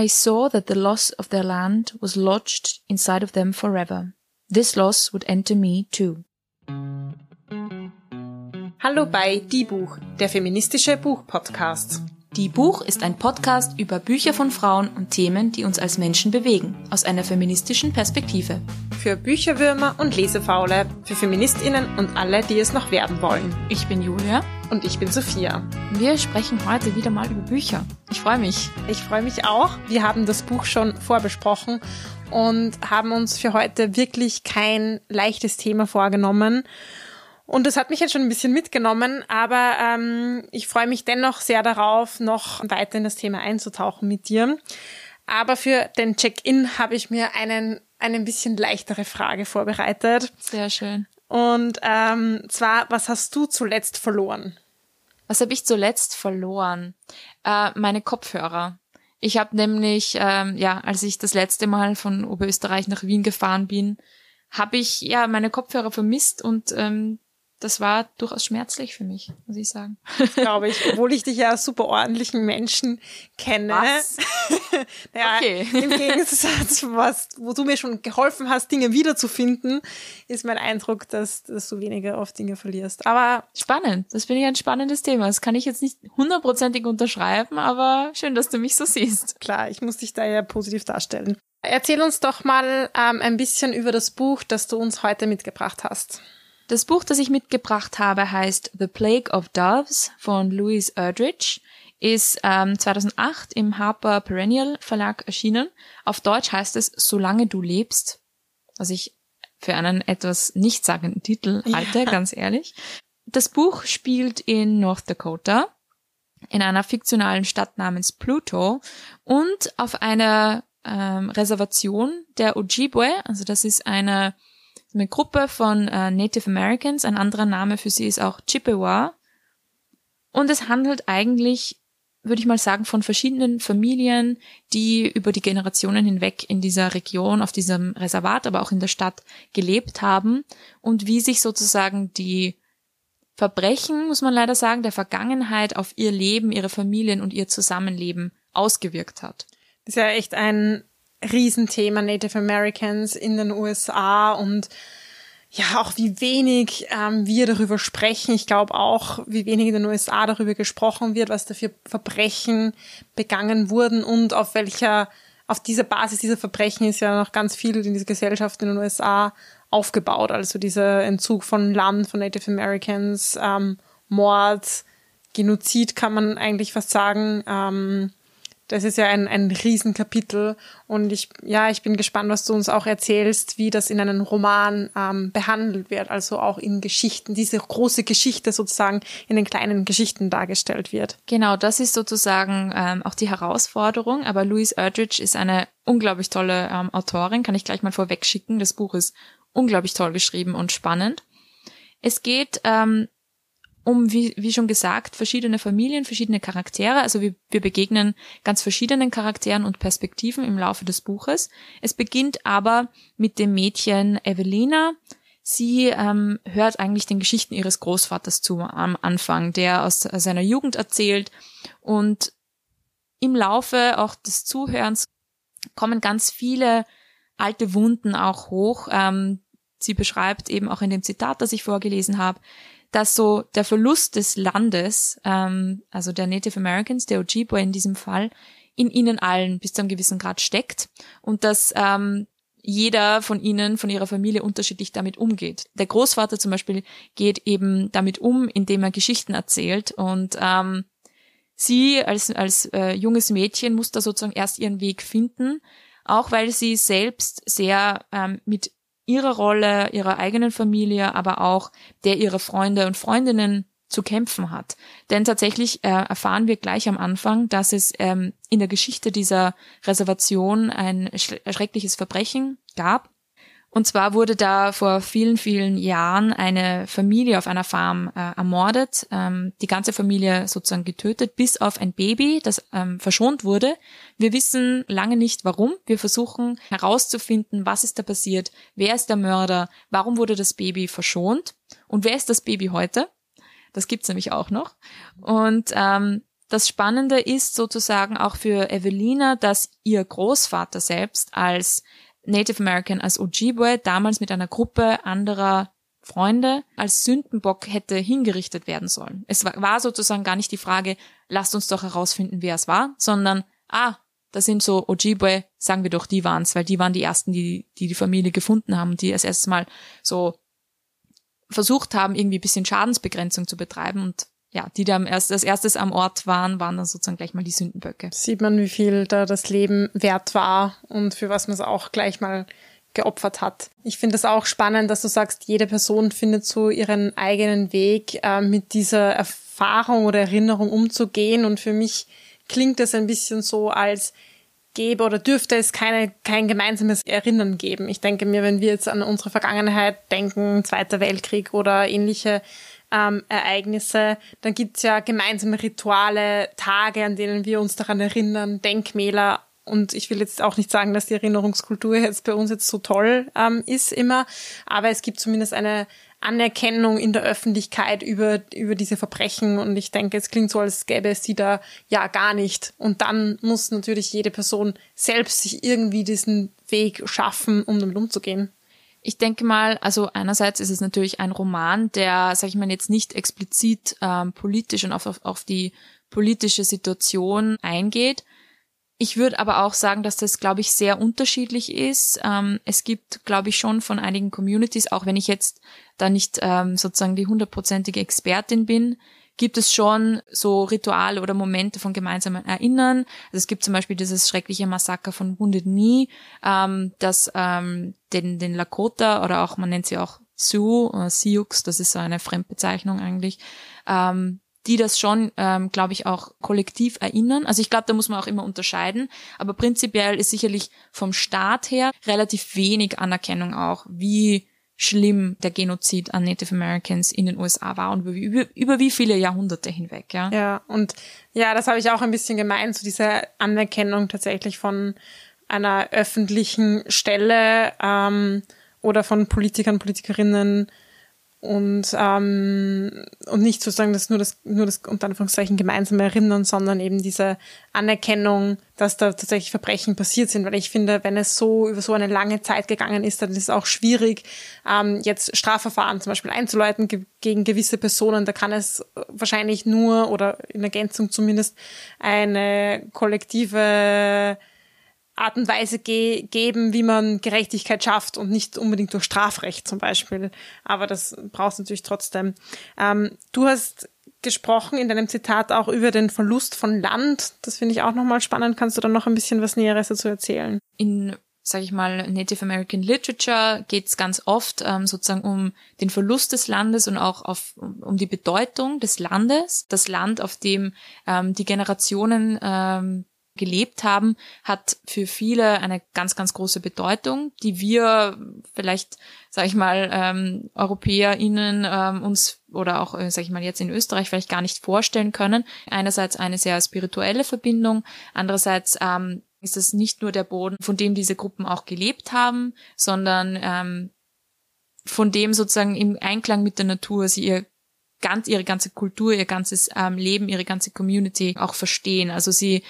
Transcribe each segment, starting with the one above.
I saw that the loss of their land was lodged inside of them forever. This loss would enter me too. Hallo bei Die Buch, der feministische Buchpodcast. Die Buch ist ein Podcast über Bücher von Frauen und Themen, die uns als Menschen bewegen, aus einer feministischen Perspektive. Für Bücherwürmer und Lesefaule, für Feministinnen und alle, die es noch werden wollen. Ich bin Julia. Und ich bin Sophia. Wir sprechen heute wieder mal über Bücher. Ich freue mich. Ich freue mich auch. Wir haben das Buch schon vorbesprochen und haben uns für heute wirklich kein leichtes Thema vorgenommen. Und das hat mich jetzt schon ein bisschen mitgenommen, aber ähm, ich freue mich dennoch sehr darauf, noch weiter in das Thema einzutauchen mit dir. Aber für den Check-in habe ich mir einen eine ein bisschen leichtere Frage vorbereitet. Sehr schön. Und ähm, zwar, was hast du zuletzt verloren? Was habe ich zuletzt verloren? Äh, meine Kopfhörer. Ich habe nämlich, ähm, ja, als ich das letzte Mal von Oberösterreich nach Wien gefahren bin, habe ich ja meine Kopfhörer vermisst und ähm, das war durchaus schmerzlich für mich, muss ich sagen. Glaube ich, obwohl ich dich ja als super ordentlichen Menschen kenne. Was? naja, okay. Im Gegensatz, was, wo du mir schon geholfen hast, Dinge wiederzufinden, ist mein Eindruck, dass, dass du weniger oft Dinge verlierst. Aber spannend. Das finde ich ein spannendes Thema. Das kann ich jetzt nicht hundertprozentig unterschreiben, aber schön, dass du mich so siehst. Klar, ich muss dich da ja positiv darstellen. Erzähl uns doch mal ähm, ein bisschen über das Buch, das du uns heute mitgebracht hast. Das Buch, das ich mitgebracht habe, heißt The Plague of Doves von Louise Erdrich, ist ähm, 2008 im Harper Perennial Verlag erschienen. Auf Deutsch heißt es Solange du lebst, was ich für einen etwas nichtssagenden Titel halte, ja. ganz ehrlich. Das Buch spielt in North Dakota, in einer fiktionalen Stadt namens Pluto und auf einer ähm, Reservation der Ojibwe, also das ist eine eine Gruppe von äh, Native Americans, ein anderer Name für sie ist auch Chippewa. Und es handelt eigentlich, würde ich mal sagen, von verschiedenen Familien, die über die Generationen hinweg in dieser Region, auf diesem Reservat, aber auch in der Stadt gelebt haben und wie sich sozusagen die Verbrechen, muss man leider sagen, der Vergangenheit auf ihr Leben, ihre Familien und ihr Zusammenleben ausgewirkt hat. Das ist ja echt ein Riesenthema Native Americans in den USA und ja, auch wie wenig ähm, wir darüber sprechen. Ich glaube auch, wie wenig in den USA darüber gesprochen wird, was da für Verbrechen begangen wurden und auf welcher, auf dieser Basis dieser Verbrechen ist ja noch ganz viel in dieser Gesellschaft in den USA aufgebaut. Also dieser Entzug von Land, von Native Americans, ähm, Mord, Genozid kann man eigentlich fast sagen. Ähm, das ist ja ein, ein Riesenkapitel und ich, ja, ich bin gespannt, was du uns auch erzählst, wie das in einem Roman ähm, behandelt wird, also auch in Geschichten, diese große Geschichte sozusagen in den kleinen Geschichten dargestellt wird. Genau, das ist sozusagen ähm, auch die Herausforderung, aber Louise Erdrich ist eine unglaublich tolle ähm, Autorin, kann ich gleich mal vorwegschicken. Das Buch ist unglaublich toll geschrieben und spannend. Es geht ähm, um, wie, wie schon gesagt, verschiedene Familien, verschiedene Charaktere. Also wir, wir begegnen ganz verschiedenen Charakteren und Perspektiven im Laufe des Buches. Es beginnt aber mit dem Mädchen Evelina. Sie ähm, hört eigentlich den Geschichten ihres Großvaters zu am Anfang, der aus seiner Jugend erzählt. Und im Laufe auch des Zuhörens kommen ganz viele alte Wunden auch hoch. Ähm, sie beschreibt eben auch in dem Zitat, das ich vorgelesen habe, dass so der Verlust des Landes, ähm, also der Native Americans, der Ojibwe in diesem Fall, in ihnen allen bis zu einem gewissen Grad steckt und dass ähm, jeder von ihnen, von ihrer Familie unterschiedlich damit umgeht. Der Großvater zum Beispiel geht eben damit um, indem er Geschichten erzählt und ähm, sie als, als äh, junges Mädchen muss da sozusagen erst ihren Weg finden, auch weil sie selbst sehr ähm, mit ihrer Rolle, ihrer eigenen Familie, aber auch der ihrer Freunde und Freundinnen zu kämpfen hat. Denn tatsächlich äh, erfahren wir gleich am Anfang, dass es ähm, in der Geschichte dieser Reservation ein schreckliches Verbrechen gab, und zwar wurde da vor vielen, vielen Jahren eine Familie auf einer Farm äh, ermordet, ähm, die ganze Familie sozusagen getötet, bis auf ein Baby, das ähm, verschont wurde. Wir wissen lange nicht warum. Wir versuchen herauszufinden, was ist da passiert, wer ist der Mörder, warum wurde das Baby verschont und wer ist das Baby heute. Das gibt's nämlich auch noch. Und ähm, Das Spannende ist sozusagen auch für Evelina, dass ihr Großvater selbst als Native American, als Ojibwe, damals mit einer Gruppe anderer Freunde als Sündenbock hätte hingerichtet werden sollen. Es war sozusagen gar nicht die Frage, lasst uns doch herausfinden, wer es war, sondern, ah, das sind so Ojibwe, sagen wir doch, die waren's, weil die waren die ersten, die die, die Familie gefunden haben, die als erstes Mal so versucht haben, irgendwie bisschen Schadensbegrenzung zu betreiben und ja, die da erst, als erstes am Ort waren, waren dann sozusagen gleich mal die Sündenböcke. Sieht man, wie viel da das Leben wert war und für was man es auch gleich mal geopfert hat. Ich finde es auch spannend, dass du sagst, jede Person findet so ihren eigenen Weg, äh, mit dieser Erfahrung oder Erinnerung umzugehen. Und für mich klingt es ein bisschen so, als gäbe oder dürfte es keine, kein gemeinsames Erinnern geben. Ich denke mir, wenn wir jetzt an unsere Vergangenheit denken, Zweiter Weltkrieg oder ähnliche ähm, Ereignisse, dann gibt's ja gemeinsame Rituale, Tage, an denen wir uns daran erinnern, Denkmäler. Und ich will jetzt auch nicht sagen, dass die Erinnerungskultur jetzt bei uns jetzt so toll ähm, ist immer, aber es gibt zumindest eine Anerkennung in der Öffentlichkeit über, über diese Verbrechen. Und ich denke, es klingt so, als gäbe es die da ja gar nicht. Und dann muss natürlich jede Person selbst sich irgendwie diesen Weg schaffen, um damit umzugehen. Ich denke mal, also einerseits ist es natürlich ein Roman, der, sag ich mal, jetzt nicht explizit ähm, politisch und auf, auf, auf die politische Situation eingeht. Ich würde aber auch sagen, dass das, glaube ich, sehr unterschiedlich ist. Ähm, es gibt, glaube ich, schon von einigen Communities, auch wenn ich jetzt da nicht ähm, sozusagen die hundertprozentige Expertin bin, gibt es schon so Rituale oder Momente von gemeinsamen Erinnern. Also es gibt zum Beispiel dieses schreckliche Massaker von Wounded Knee, ähm, das ähm, den, den Lakota oder auch, man nennt sie auch Sioux oder Sioux, das ist so eine Fremdbezeichnung eigentlich, ähm, die das schon, ähm, glaube ich, auch kollektiv erinnern. Also ich glaube, da muss man auch immer unterscheiden. Aber prinzipiell ist sicherlich vom Staat her relativ wenig Anerkennung auch, wie schlimm der Genozid an Native Americans in den USA war und über, über, wie viele Jahrhunderte hinweg, ja. Ja, und ja, das habe ich auch ein bisschen gemeint, so diese Anerkennung tatsächlich von einer öffentlichen Stelle ähm, oder von Politikern, Politikerinnen, und ähm, und nicht sozusagen das nur das nur das unter Anführungszeichen gemeinsame Erinnern, sondern eben diese Anerkennung, dass da tatsächlich Verbrechen passiert sind, weil ich finde, wenn es so über so eine lange Zeit gegangen ist, dann ist es auch schwierig, ähm, jetzt Strafverfahren zum Beispiel einzuleiten ge gegen gewisse Personen. Da kann es wahrscheinlich nur oder in Ergänzung zumindest eine kollektive Art und Weise ge geben, wie man Gerechtigkeit schafft und nicht unbedingt durch Strafrecht zum Beispiel. Aber das brauchst du natürlich trotzdem. Ähm, du hast gesprochen in deinem Zitat auch über den Verlust von Land. Das finde ich auch nochmal spannend. Kannst du da noch ein bisschen was Näheres dazu erzählen? In sage ich mal, Native American Literature geht es ganz oft ähm, sozusagen um den Verlust des Landes und auch auf, um die Bedeutung des Landes. Das Land, auf dem ähm, die Generationen ähm, gelebt haben, hat für viele eine ganz, ganz große Bedeutung, die wir vielleicht, sage ich mal, ähm, EuropäerInnen ähm, uns oder auch, äh, sage ich mal, jetzt in Österreich vielleicht gar nicht vorstellen können. Einerseits eine sehr spirituelle Verbindung, andererseits ähm, ist es nicht nur der Boden, von dem diese Gruppen auch gelebt haben, sondern ähm, von dem sozusagen im Einklang mit der Natur sie ihr ganz ihre ganze Kultur, ihr ganzes ähm, Leben, ihre ganze Community auch verstehen. Also sie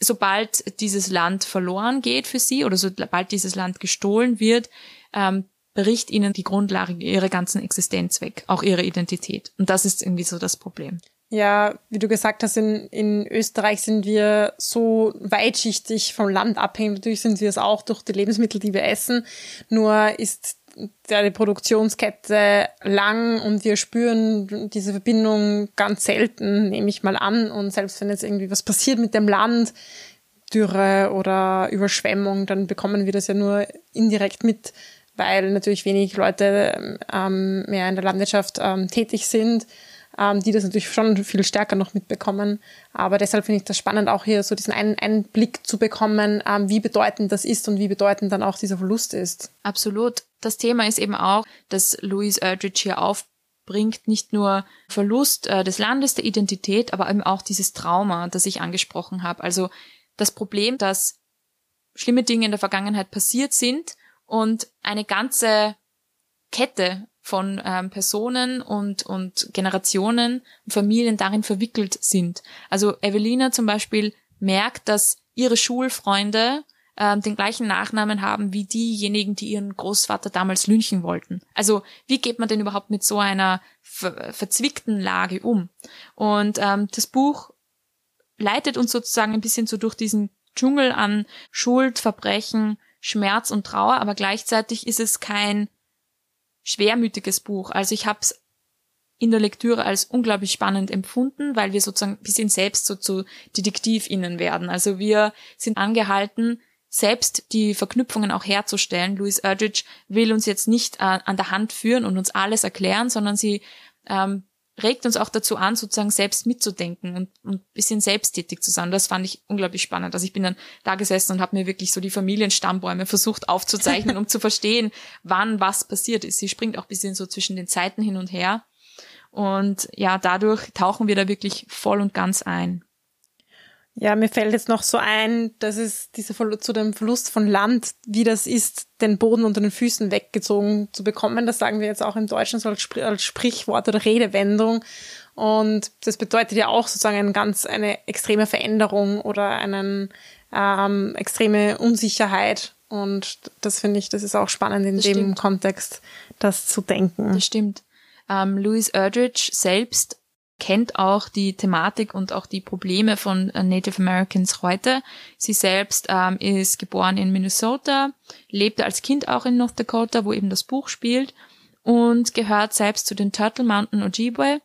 sobald dieses Land verloren geht für sie oder sobald dieses Land gestohlen wird, ähm, bricht ihnen die Grundlage ihrer ganzen Existenz weg, auch ihre Identität. Und das ist irgendwie so das Problem. Ja, wie du gesagt hast, in, in Österreich sind wir so weitschichtig vom Land abhängig. Natürlich sind wir es auch durch die Lebensmittel, die wir essen. Nur ist der Produktionskette lang und wir spüren diese Verbindung ganz selten, nehme ich mal an. Und selbst wenn jetzt irgendwie was passiert mit dem Land, Dürre oder Überschwemmung, dann bekommen wir das ja nur indirekt mit, weil natürlich wenig Leute ähm, mehr in der Landwirtschaft ähm, tätig sind ähm, die das natürlich schon viel stärker noch mitbekommen. Aber deshalb finde ich das spannend, auch hier so diesen einen Einblick zu bekommen, ähm, wie bedeutend das ist und wie bedeutend dann auch dieser Verlust ist. Absolut. Das Thema ist eben auch, dass Louise Erdrich hier aufbringt, nicht nur Verlust äh, des Landes, der Identität, aber eben auch dieses Trauma, das ich angesprochen habe. Also das Problem, dass schlimme Dinge in der Vergangenheit passiert sind und eine ganze Kette von ähm, Personen und, und Generationen und Familien darin verwickelt sind. Also Evelina zum Beispiel merkt, dass ihre Schulfreunde ähm, den gleichen Nachnamen haben wie diejenigen, die ihren Großvater damals lynchen wollten. Also wie geht man denn überhaupt mit so einer ver verzwickten Lage um? Und ähm, das Buch leitet uns sozusagen ein bisschen so durch diesen Dschungel an Schuld, Verbrechen, Schmerz und Trauer, aber gleichzeitig ist es kein schwermütiges Buch. Also ich habe es in der Lektüre als unglaublich spannend empfunden, weil wir sozusagen ein bisschen selbst so zu DetektivInnen werden. Also wir sind angehalten, selbst die Verknüpfungen auch herzustellen. Louis Erdrich will uns jetzt nicht äh, an der Hand führen und uns alles erklären, sondern sie ähm, regt uns auch dazu an, sozusagen selbst mitzudenken und, und ein bisschen selbsttätig zu sein. Das fand ich unglaublich spannend. Also ich bin dann da gesessen und habe mir wirklich so die Familienstammbäume versucht aufzuzeichnen, um zu verstehen, wann was passiert ist. Sie springt auch ein bisschen so zwischen den Zeiten hin und her. Und ja, dadurch tauchen wir da wirklich voll und ganz ein. Ja, mir fällt jetzt noch so ein, dass es dieser Verlust, zu dem Verlust von Land, wie das ist, den Boden unter den Füßen weggezogen zu bekommen. Das sagen wir jetzt auch im Deutschen so als, Spr als Sprichwort oder Redewendung. Und das bedeutet ja auch sozusagen eine ganz eine extreme Veränderung oder einen ähm, extreme Unsicherheit. Und das finde ich, das ist auch spannend in das dem stimmt. Kontext, das zu denken. Das stimmt. Ähm, Louis Erdrich selbst kennt auch die Thematik und auch die Probleme von äh, Native Americans heute. Sie selbst ähm, ist geboren in Minnesota, lebte als Kind auch in North Dakota, wo eben das Buch spielt und gehört selbst zu den Turtle Mountain Ojibwe.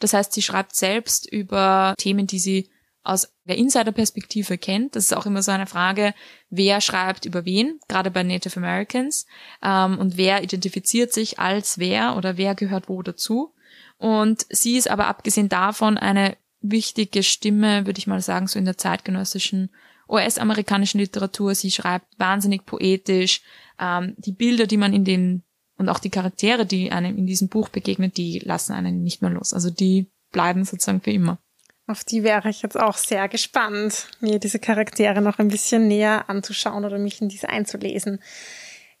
Das heißt, sie schreibt selbst über Themen, die sie aus der Insider-Perspektive kennt. Das ist auch immer so eine Frage, wer schreibt über wen, gerade bei Native Americans, ähm, und wer identifiziert sich als wer oder wer gehört wo dazu. Und sie ist aber abgesehen davon eine wichtige Stimme, würde ich mal sagen, so in der zeitgenössischen US-amerikanischen Literatur. Sie schreibt wahnsinnig poetisch. Ähm, die Bilder, die man in den und auch die Charaktere, die einem in diesem Buch begegnet, die lassen einen nicht mehr los. Also die bleiben sozusagen für immer. Auf die wäre ich jetzt auch sehr gespannt, mir diese Charaktere noch ein bisschen näher anzuschauen oder mich in diese einzulesen.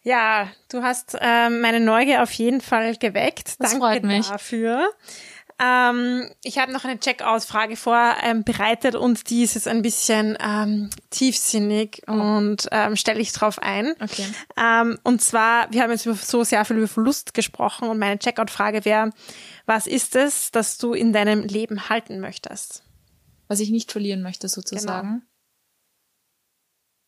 Ja, du hast ähm, meine Neugier auf jeden Fall geweckt. Das Danke freut mich. dafür. Ähm, ich habe noch eine Check-out-Frage vorbereitet ähm, und die ist jetzt ein bisschen ähm, tiefsinnig oh. und ähm, stelle ich drauf ein. Okay. Ähm, und zwar, wir haben jetzt so sehr viel über Verlust gesprochen und meine Check-out-Frage wäre, was ist es, das du in deinem Leben halten möchtest? Was ich nicht verlieren möchte, sozusagen. Genau.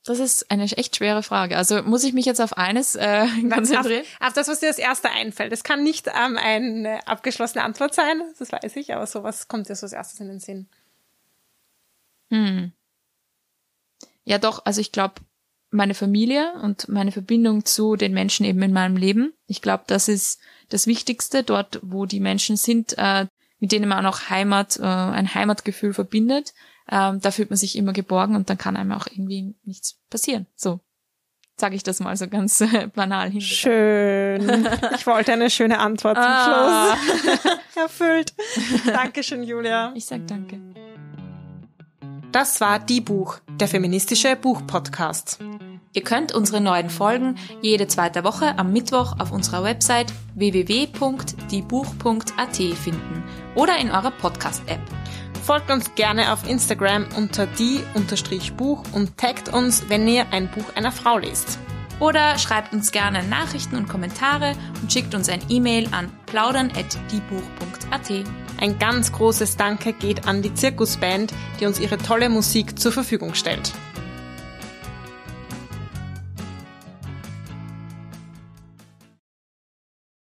Das ist eine echt schwere Frage. Also muss ich mich jetzt auf eines äh, konzentrieren? Auf, auf das, was dir als erste einfällt. Es kann nicht ähm, eine abgeschlossene Antwort sein, das weiß ich, aber sowas kommt dir so als erstes in den Sinn. Hm. Ja, doch, also ich glaube, meine Familie und meine Verbindung zu den Menschen eben in meinem Leben. Ich glaube, das ist das Wichtigste, dort, wo die Menschen sind, äh, mit denen man auch Heimat, äh, ein Heimatgefühl verbindet ähm, da fühlt man sich immer geborgen und dann kann einem auch irgendwie nichts passieren. So sage ich das mal so ganz äh, banal hin. Schön. Ich wollte eine schöne Antwort zum ah. Schluss. Erfüllt. Dankeschön, Julia. Ich sag danke. Das war Die Buch, der feministische Buchpodcast. Ihr könnt unsere neuen Folgen jede zweite Woche am Mittwoch auf unserer Website www.diebuch.at finden oder in eurer Podcast-App. Folgt uns gerne auf Instagram unter die-buch und taggt uns, wenn ihr ein Buch einer Frau lest. Oder schreibt uns gerne Nachrichten und Kommentare und schickt uns ein E-Mail an plaudern.diebuch.at. Ein ganz großes Danke geht an die Zirkusband, die uns ihre tolle Musik zur Verfügung stellt.